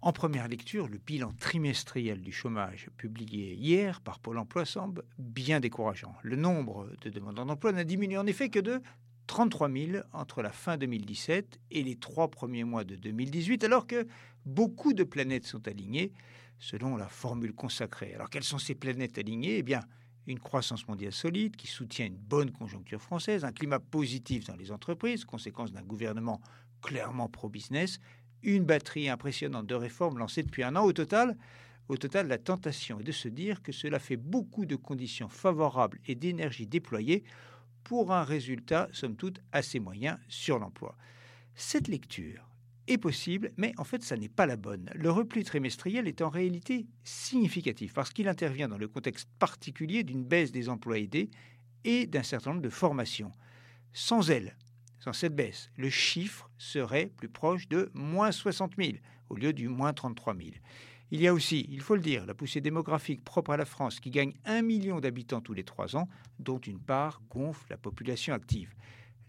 En première lecture, le bilan trimestriel du chômage publié hier par Pôle Emploi semble bien décourageant. Le nombre de demandeurs d'emploi n'a diminué en effet que de 33 000 entre la fin 2017 et les trois premiers mois de 2018, alors que beaucoup de planètes sont alignées selon la formule consacrée. Alors quelles sont ces planètes alignées? Eh bien, une croissance mondiale solide qui soutient une bonne conjoncture française, un climat positif dans les entreprises, conséquence d'un gouvernement clairement pro-business, une batterie impressionnante de réformes lancées depuis un an. Au total, au total, la tentation est de se dire que cela fait beaucoup de conditions favorables et d'énergie déployée pour un résultat, somme toute, assez moyen sur l'emploi. Cette lecture est possible, mais en fait, ça n'est pas la bonne. Le repli trimestriel est en réalité significatif parce qu'il intervient dans le contexte particulier d'une baisse des emplois aidés et d'un certain nombre de formations. Sans elle, sans cette baisse, le chiffre serait plus proche de moins 60 000 au lieu du moins 33 000. Il y a aussi, il faut le dire, la poussée démographique propre à la France qui gagne un million d'habitants tous les trois ans, dont une part gonfle la population active.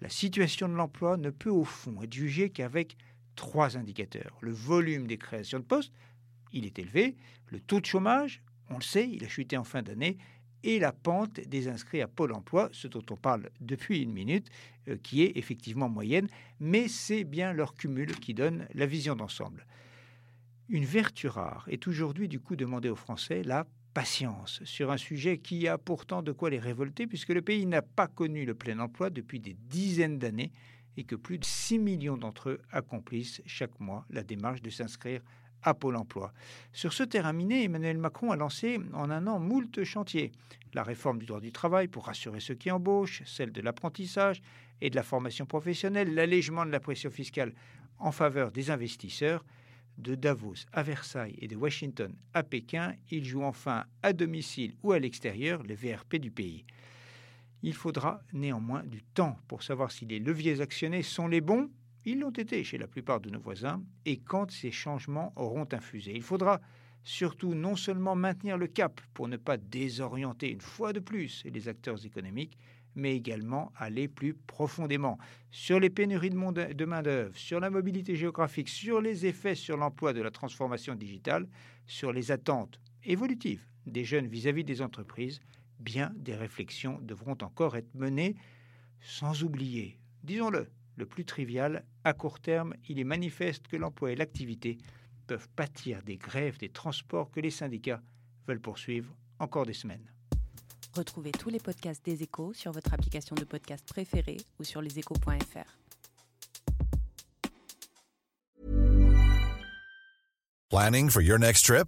La situation de l'emploi ne peut au fond être jugée qu'avec trois indicateurs. Le volume des créations de postes, il est élevé. Le taux de chômage, on le sait, il a chuté en fin d'année et la pente des inscrits à Pôle emploi, ce dont on parle depuis une minute, euh, qui est effectivement moyenne, mais c'est bien leur cumul qui donne la vision d'ensemble. Une vertu rare est aujourd'hui du coup demandée aux Français la patience sur un sujet qui a pourtant de quoi les révolter, puisque le pays n'a pas connu le plein emploi depuis des dizaines d'années et que plus de 6 millions d'entre eux accomplissent chaque mois la démarche de s'inscrire à Pôle emploi. Sur ce terrain miné, Emmanuel Macron a lancé en un an moult chantiers. La réforme du droit du travail pour rassurer ceux qui embauchent, celle de l'apprentissage et de la formation professionnelle, l'allègement de la pression fiscale en faveur des investisseurs. De Davos à Versailles et de Washington à Pékin, il joue enfin à domicile ou à l'extérieur les VRP du pays. Il faudra néanmoins du temps pour savoir si les leviers actionnés sont les bons ils l'ont été chez la plupart de nos voisins, et quand ces changements auront infusé. Il faudra surtout non seulement maintenir le cap pour ne pas désorienter une fois de plus les acteurs économiques, mais également aller plus profondément sur les pénuries de main-d'œuvre, sur la mobilité géographique, sur les effets sur l'emploi de la transformation digitale, sur les attentes évolutives des jeunes vis-à-vis -vis des entreprises. Bien des réflexions devront encore être menées, sans oublier, disons-le, le plus trivial, à court terme, il est manifeste que l'emploi et l'activité peuvent pâtir des grèves des transports que les syndicats veulent poursuivre encore des semaines. Retrouvez tous les podcasts des échos sur votre application de podcast préférée ou sur leséchos.fr. Planning for your next trip?